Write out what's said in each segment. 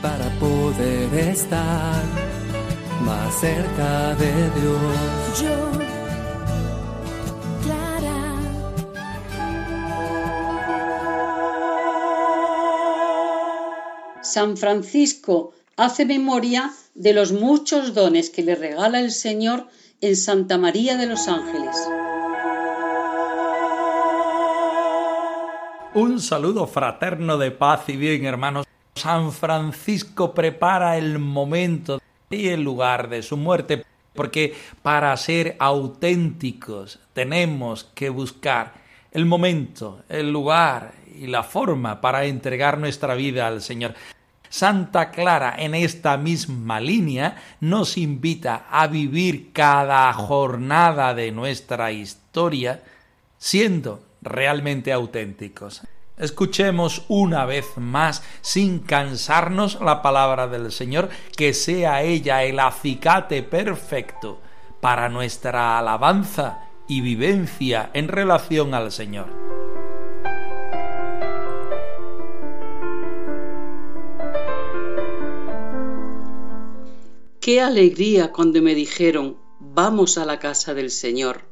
para poder estar más cerca de Dios. Yo, Clara. San Francisco hace memoria de los muchos dones que le regala el Señor en Santa María de los Ángeles. Un saludo fraterno de paz y bien, hermanos. San Francisco prepara el momento y el lugar de su muerte, porque para ser auténticos tenemos que buscar el momento, el lugar y la forma para entregar nuestra vida al Señor. Santa Clara en esta misma línea nos invita a vivir cada jornada de nuestra historia siendo realmente auténticos. Escuchemos una vez más, sin cansarnos, la palabra del Señor, que sea ella el acicate perfecto para nuestra alabanza y vivencia en relación al Señor. Qué alegría cuando me dijeron, vamos a la casa del Señor.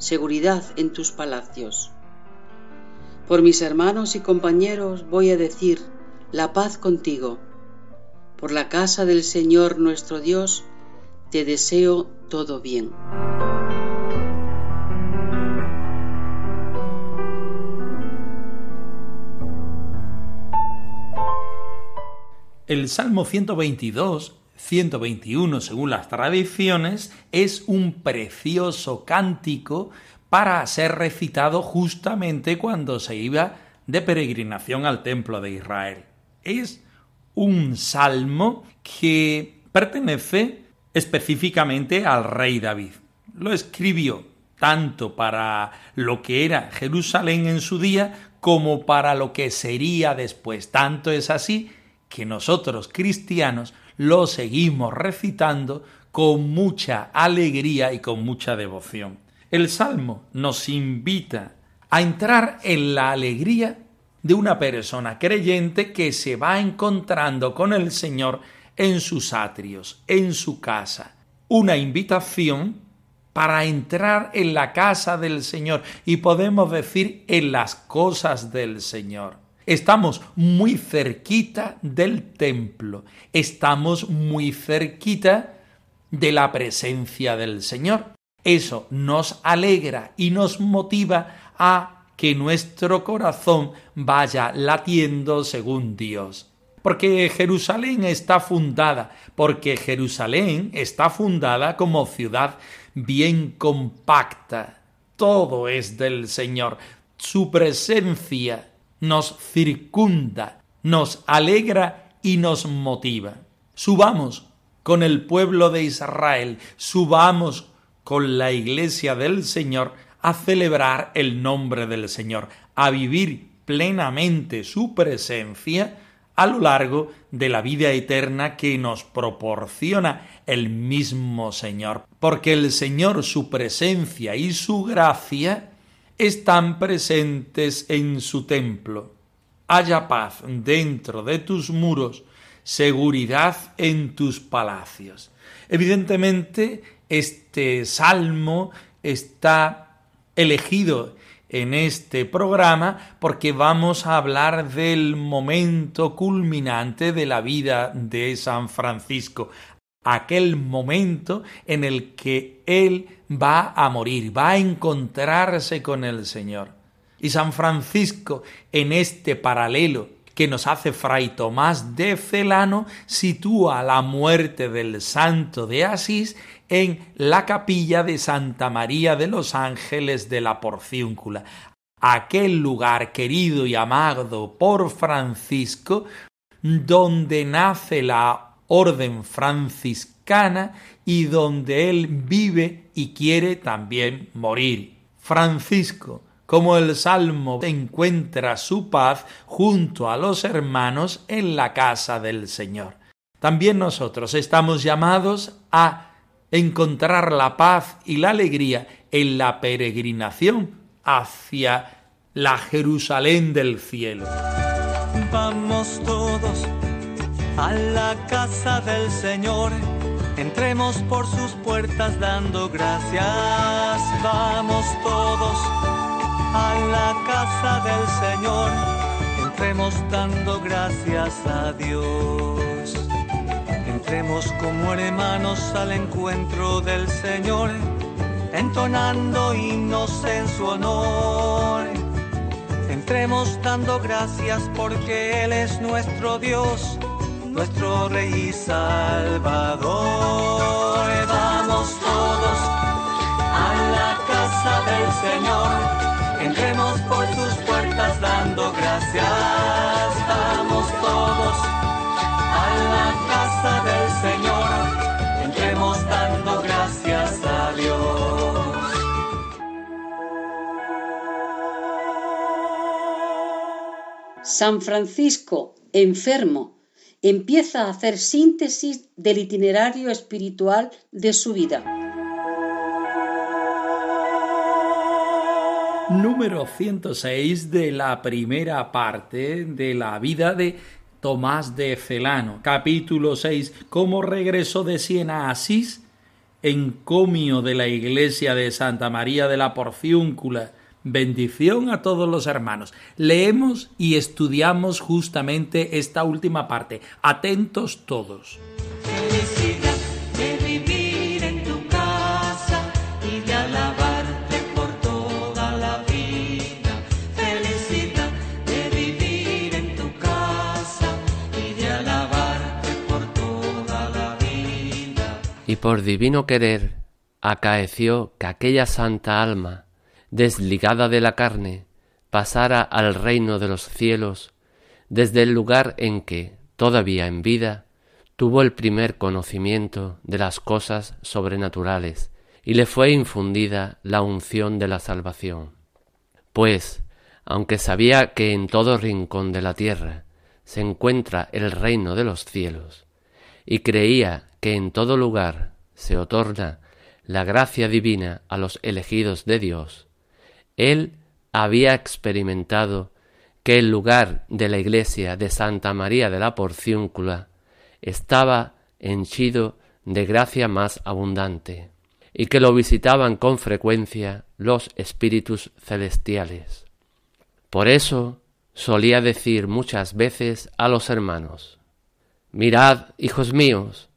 seguridad en tus palacios. Por mis hermanos y compañeros voy a decir, la paz contigo. Por la casa del Señor nuestro Dios, te deseo todo bien. El Salmo 122 121, según las tradiciones, es un precioso cántico para ser recitado justamente cuando se iba de peregrinación al templo de Israel. Es un salmo que pertenece específicamente al rey David. Lo escribió tanto para lo que era Jerusalén en su día como para lo que sería después. Tanto es así que nosotros cristianos lo seguimos recitando con mucha alegría y con mucha devoción. El Salmo nos invita a entrar en la alegría de una persona creyente que se va encontrando con el Señor en sus atrios, en su casa. Una invitación para entrar en la casa del Señor y podemos decir en las cosas del Señor. Estamos muy cerquita del templo, estamos muy cerquita de la presencia del Señor. Eso nos alegra y nos motiva a que nuestro corazón vaya latiendo según Dios. Porque Jerusalén está fundada, porque Jerusalén está fundada como ciudad bien compacta. Todo es del Señor. Su presencia nos circunda, nos alegra y nos motiva. Subamos con el pueblo de Israel, subamos con la iglesia del Señor a celebrar el nombre del Señor, a vivir plenamente su presencia a lo largo de la vida eterna que nos proporciona el mismo Señor. Porque el Señor, su presencia y su gracia están presentes en su templo. Haya paz dentro de tus muros, seguridad en tus palacios. Evidentemente, este salmo está elegido en este programa porque vamos a hablar del momento culminante de la vida de San Francisco, aquel momento en el que él va a morir, va a encontrarse con el Señor. Y San Francisco, en este paralelo que nos hace Fray Tomás de Celano, sitúa la muerte del santo de Asís en la capilla de Santa María de los Ángeles de la Porciúncula, aquel lugar querido y amado por Francisco, donde nace la orden franciscana y donde él vive y quiere también morir. Francisco, como el Salmo encuentra su paz junto a los hermanos en la casa del Señor. También nosotros estamos llamados a encontrar la paz y la alegría en la peregrinación hacia la Jerusalén del cielo. Vamos a la casa del Señor, entremos por sus puertas dando gracias. Vamos todos a la casa del Señor, entremos dando gracias a Dios. Entremos como hermanos al encuentro del Señor, entonando himnos en su honor. Entremos dando gracias porque Él es nuestro Dios, nuestro Rey y Salvador. Vamos todos a la casa del Señor, entremos por sus puertas dando gracias. Vamos todos la casa del Señor, entremos dando gracias a Dios. San Francisco, enfermo, empieza a hacer síntesis del itinerario espiritual de su vida. Número 106 de la primera parte de la vida de Tomás de Celano. Capítulo 6. Cómo regresó de Siena a Asís, encomio de la iglesia de Santa María de la Porciúncula. Bendición a todos los hermanos. Leemos y estudiamos justamente esta última parte. Atentos todos. y por divino querer acaeció que aquella santa alma, desligada de la carne, pasara al reino de los cielos, desde el lugar en que, todavía en vida, tuvo el primer conocimiento de las cosas sobrenaturales, y le fue infundida la unción de la salvación. Pues, aunque sabía que en todo rincón de la tierra se encuentra el reino de los cielos, y creía que en todo lugar se otorga la gracia divina a los elegidos de Dios, él había experimentado que el lugar de la iglesia de Santa María de la Porciúncula estaba henchido de gracia más abundante, y que lo visitaban con frecuencia los espíritus celestiales. Por eso solía decir muchas veces a los hermanos, Mirad, hijos míos,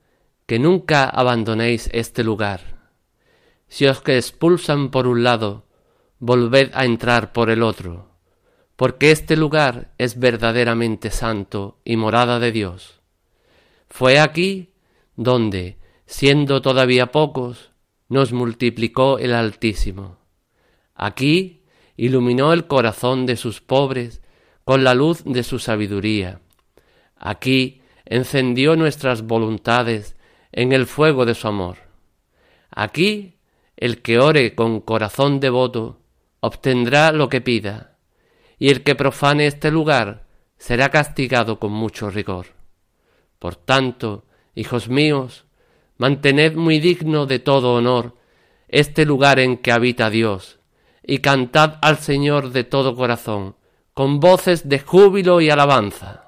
que nunca abandonéis este lugar. Si os que expulsan por un lado, volved a entrar por el otro, porque este lugar es verdaderamente santo y morada de Dios. Fue aquí donde, siendo todavía pocos, nos multiplicó el Altísimo. Aquí iluminó el corazón de sus pobres con la luz de su sabiduría. Aquí encendió nuestras voluntades en el fuego de su amor. Aquí el que ore con corazón devoto obtendrá lo que pida, y el que profane este lugar será castigado con mucho rigor. Por tanto, hijos míos, mantened muy digno de todo honor este lugar en que habita Dios, y cantad al Señor de todo corazón, con voces de júbilo y alabanza.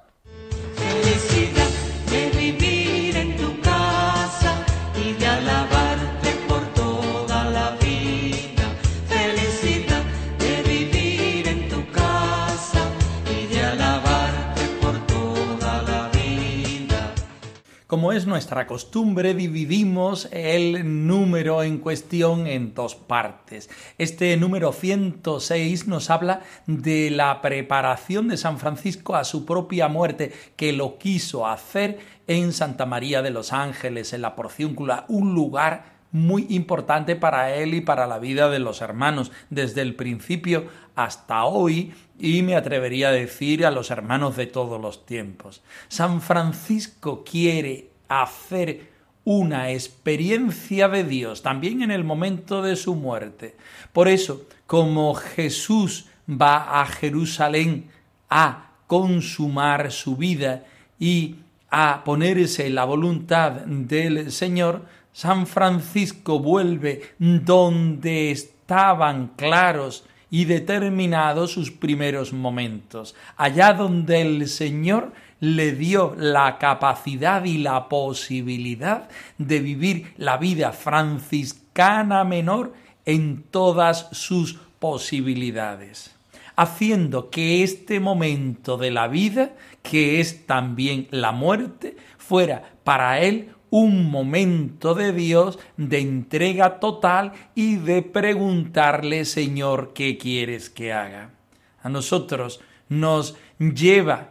Como es nuestra costumbre, dividimos el número en cuestión en dos partes. Este número 106 nos habla de la preparación de San Francisco a su propia muerte, que lo quiso hacer en Santa María de los Ángeles, en la Porciúncula, un lugar muy importante para él y para la vida de los hermanos, desde el principio hasta hoy, y me atrevería a decir a los hermanos de todos los tiempos. San Francisco quiere hacer una experiencia de Dios también en el momento de su muerte. Por eso, como Jesús va a Jerusalén a consumar su vida y a ponerse la voluntad del Señor, San Francisco vuelve donde estaban claros y determinados sus primeros momentos, allá donde el Señor le dio la capacidad y la posibilidad de vivir la vida franciscana menor en todas sus posibilidades, haciendo que este momento de la vida, que es también la muerte, fuera para él un momento de Dios de entrega total y de preguntarle, Señor, ¿qué quieres que haga? A nosotros nos lleva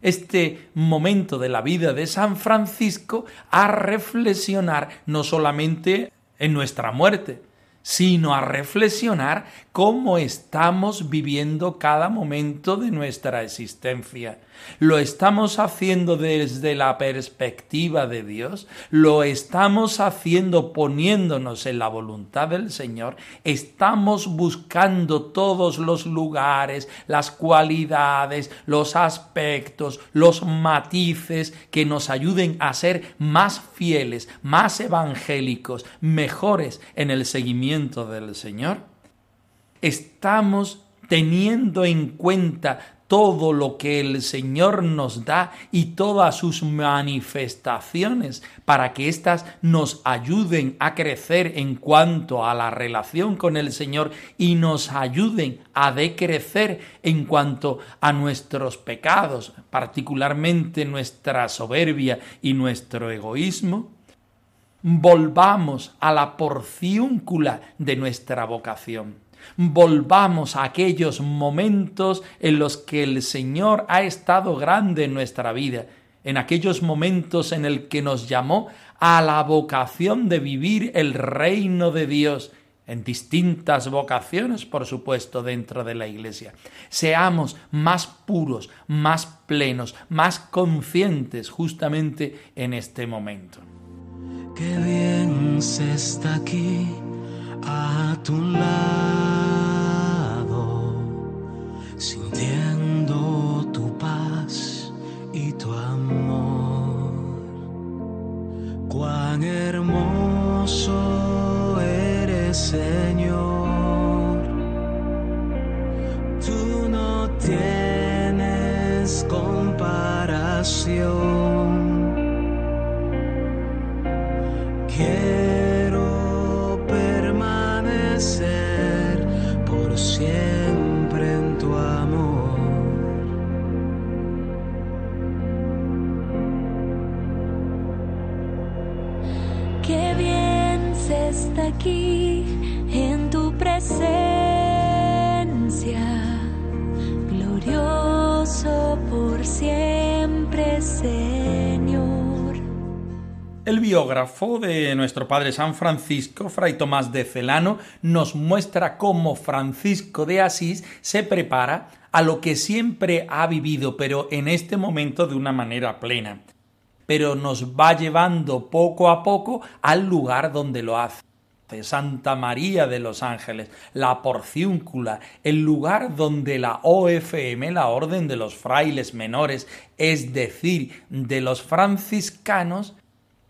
este momento de la vida de San Francisco a reflexionar no solamente en nuestra muerte, sino a reflexionar cómo estamos viviendo cada momento de nuestra existencia. ¿Lo estamos haciendo desde la perspectiva de Dios? ¿Lo estamos haciendo poniéndonos en la voluntad del Señor? ¿Estamos buscando todos los lugares, las cualidades, los aspectos, los matices que nos ayuden a ser más fieles, más evangélicos, mejores en el seguimiento del Señor? ¿Estamos teniendo en cuenta todo lo que el Señor nos da y todas sus manifestaciones para que éstas nos ayuden a crecer en cuanto a la relación con el Señor y nos ayuden a decrecer en cuanto a nuestros pecados, particularmente nuestra soberbia y nuestro egoísmo. Volvamos a la porciúncula de nuestra vocación volvamos a aquellos momentos en los que el Señor ha estado grande en nuestra vida, en aquellos momentos en el que nos llamó a la vocación de vivir el reino de Dios, en distintas vocaciones, por supuesto, dentro de la Iglesia. Seamos más puros, más plenos, más conscientes justamente en este momento. Qué bien se está aquí a tu lado, sintiendo tu paz y tu amor. Cuán hermoso eres, Señor. Tú no tienes comparación. Aquí en tu presencia, glorioso por siempre, Señor. El biógrafo de nuestro padre San Francisco, Fray Tomás de Celano, nos muestra cómo Francisco de Asís se prepara a lo que siempre ha vivido, pero en este momento de una manera plena. Pero nos va llevando poco a poco al lugar donde lo hace. Santa María de los Ángeles, la Porciúncula, el lugar donde la OFM, la Orden de los Frailes Menores, es decir, de los franciscanos,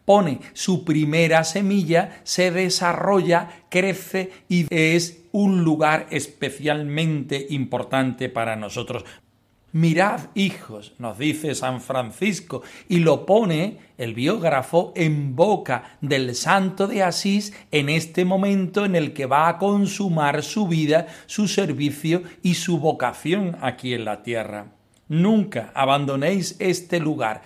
pone su primera semilla, se desarrolla, crece y es un lugar especialmente importante para nosotros. Mirad, hijos, nos dice San Francisco, y lo pone el biógrafo en boca del santo de Asís en este momento en el que va a consumar su vida, su servicio y su vocación aquí en la tierra. Nunca abandonéis este lugar.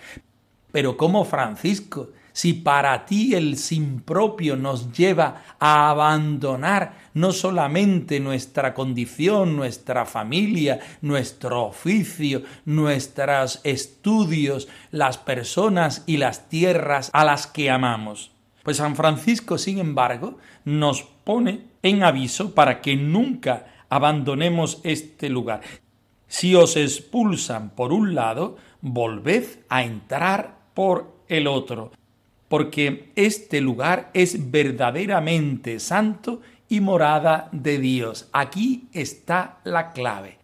Pero como Francisco, si para ti el sin propio nos lleva a abandonar no solamente nuestra condición, nuestra familia, nuestro oficio, nuestros estudios, las personas y las tierras a las que amamos. Pues San Francisco, sin embargo, nos pone en aviso para que nunca abandonemos este lugar. Si os expulsan por un lado, volved a entrar por el otro porque este lugar es verdaderamente santo y morada de Dios. Aquí está la clave.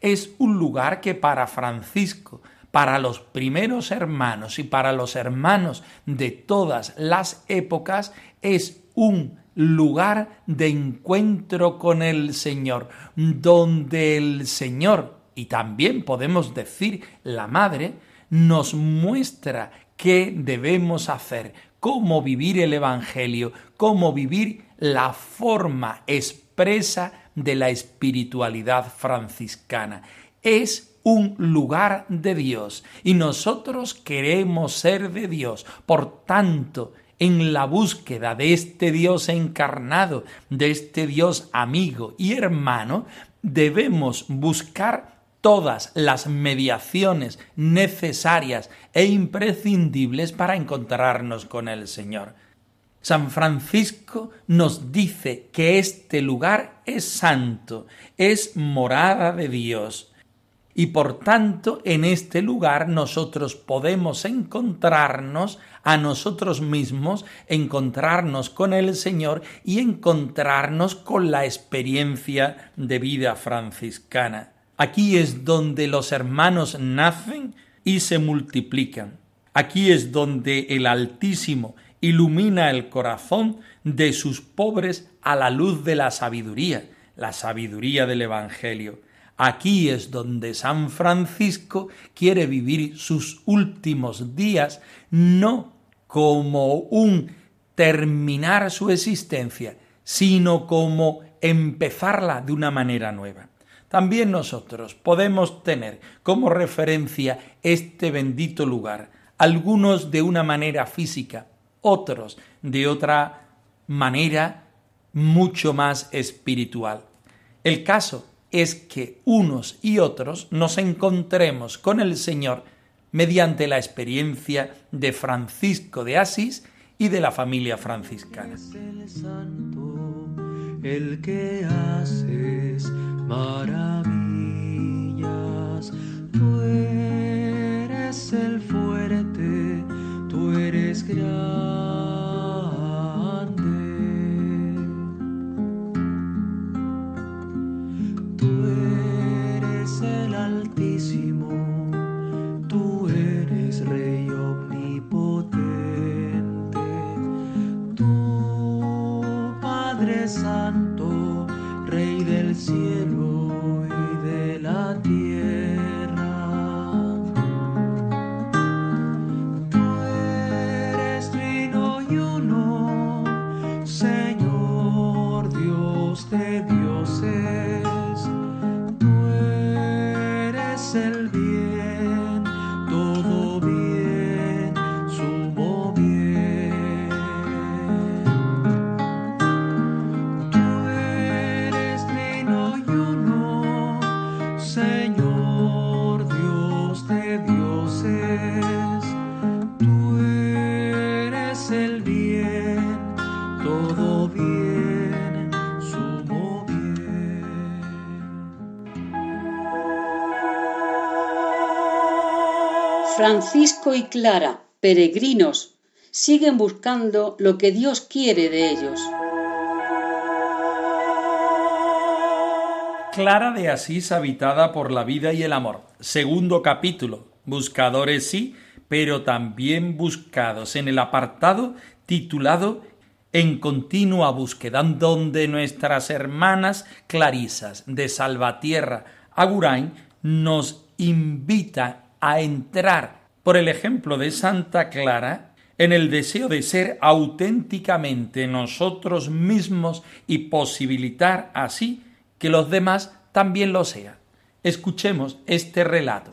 Es un lugar que para Francisco, para los primeros hermanos y para los hermanos de todas las épocas, es un lugar de encuentro con el Señor, donde el Señor, y también podemos decir la Madre, nos muestra qué debemos hacer, cómo vivir el Evangelio, cómo vivir la forma expresa de la espiritualidad franciscana. Es un lugar de Dios y nosotros queremos ser de Dios. Por tanto, en la búsqueda de este Dios encarnado, de este Dios amigo y hermano, debemos buscar todas las mediaciones necesarias e imprescindibles para encontrarnos con el Señor. San Francisco nos dice que este lugar es santo, es morada de Dios, y por tanto en este lugar nosotros podemos encontrarnos a nosotros mismos, encontrarnos con el Señor y encontrarnos con la experiencia de vida franciscana. Aquí es donde los hermanos nacen y se multiplican. Aquí es donde el Altísimo ilumina el corazón de sus pobres a la luz de la sabiduría, la sabiduría del Evangelio. Aquí es donde San Francisco quiere vivir sus últimos días no como un terminar su existencia, sino como empezarla de una manera nueva. También nosotros podemos tener como referencia este bendito lugar, algunos de una manera física, otros de otra manera mucho más espiritual. El caso es que unos y otros nos encontremos con el Señor mediante la experiencia de Francisco de Asís y de la familia franciscana. Maravillas. Tú eres el fuerte, tú eres grande. Francisco y Clara, peregrinos, siguen buscando lo que Dios quiere de ellos. Clara de Asís habitada por la vida y el amor. Segundo capítulo. Buscadores sí, pero también buscados en el apartado titulado En continua búsqueda, donde nuestras hermanas clarisas de Salvatierra Agurain nos invitan a entrar, por el ejemplo de Santa Clara en el deseo de ser auténticamente nosotros mismos y posibilitar así que los demás también lo sean. Escuchemos este relato.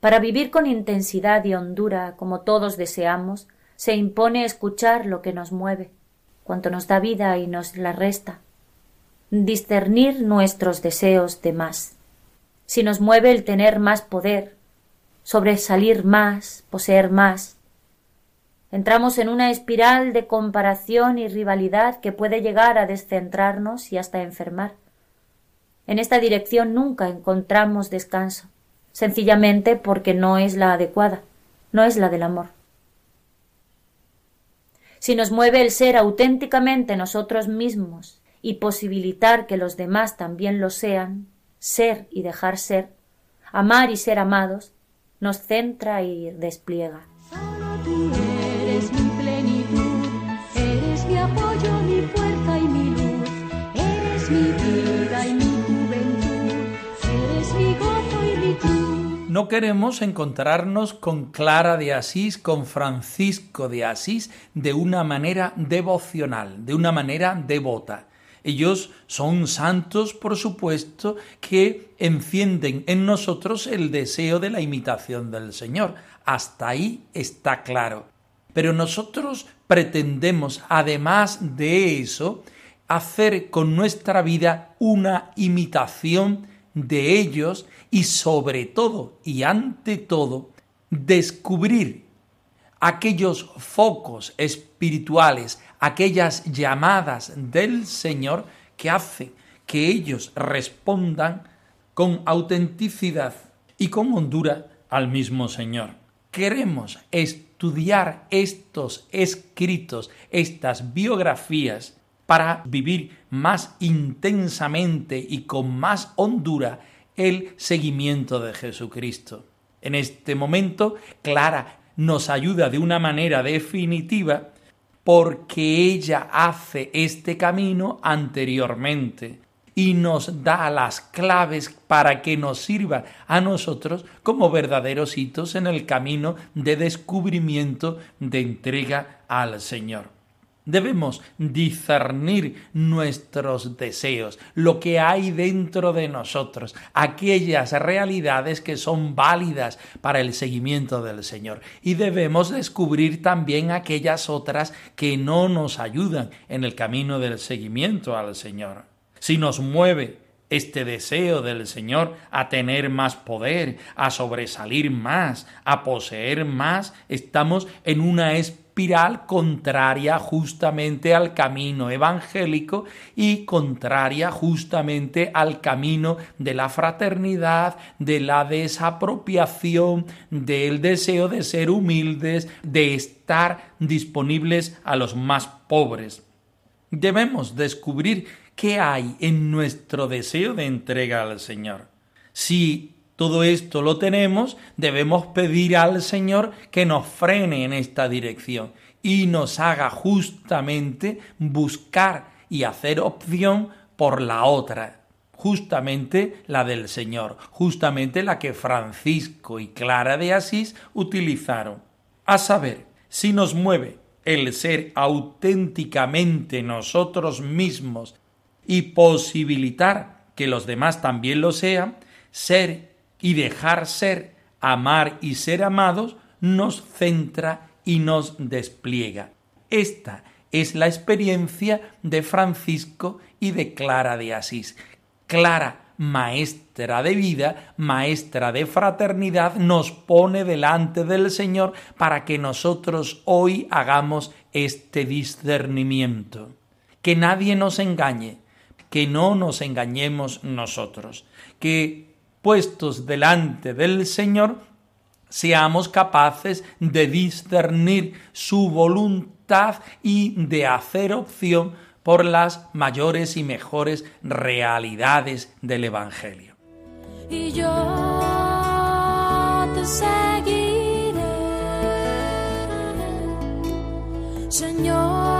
Para vivir con intensidad y hondura como todos deseamos, se impone escuchar lo que nos mueve, cuanto nos da vida y nos la resta, discernir nuestros deseos de más. Si nos mueve el tener más poder, sobresalir más, poseer más, entramos en una espiral de comparación y rivalidad que puede llegar a descentrarnos y hasta enfermar. En esta dirección nunca encontramos descanso, sencillamente porque no es la adecuada, no es la del amor. Si nos mueve el ser auténticamente nosotros mismos y posibilitar que los demás también lo sean, ser y dejar ser, amar y ser amados, nos centra y despliega. No queremos encontrarnos con Clara de Asís, con Francisco de Asís, de una manera devocional, de una manera devota. Ellos son santos, por supuesto, que encienden en nosotros el deseo de la imitación del Señor. Hasta ahí está claro. Pero nosotros pretendemos, además de eso, hacer con nuestra vida una imitación de ellos y sobre todo y ante todo descubrir aquellos focos espirituales, aquellas llamadas del Señor que hacen que ellos respondan con autenticidad y con hondura al mismo Señor. Queremos estudiar estos escritos, estas biografías, para vivir más intensamente y con más hondura el seguimiento de Jesucristo. En este momento, Clara nos ayuda de una manera definitiva porque ella hace este camino anteriormente y nos da las claves para que nos sirva a nosotros como verdaderos hitos en el camino de descubrimiento de entrega al Señor. Debemos discernir nuestros deseos, lo que hay dentro de nosotros, aquellas realidades que son válidas para el seguimiento del Señor. Y debemos descubrir también aquellas otras que no nos ayudan en el camino del seguimiento al Señor. Si nos mueve este deseo del Señor a tener más poder, a sobresalir más, a poseer más, estamos en una espiral contraria justamente al camino evangélico y contraria justamente al camino de la fraternidad, de la desapropiación, del deseo de ser humildes, de estar disponibles a los más pobres. Debemos descubrir ¿Qué hay en nuestro deseo de entrega al Señor? Si todo esto lo tenemos, debemos pedir al Señor que nos frene en esta dirección y nos haga justamente buscar y hacer opción por la otra, justamente la del Señor, justamente la que Francisco y Clara de Asís utilizaron. A saber, si nos mueve el ser auténticamente nosotros mismos y posibilitar que los demás también lo sean, ser y dejar ser, amar y ser amados, nos centra y nos despliega. Esta es la experiencia de Francisco y de Clara de Asís. Clara, maestra de vida, maestra de fraternidad, nos pone delante del Señor para que nosotros hoy hagamos este discernimiento. Que nadie nos engañe, que no nos engañemos nosotros, que puestos delante del Señor seamos capaces de discernir su voluntad y de hacer opción por las mayores y mejores realidades del Evangelio. Y yo te seguiré, Señor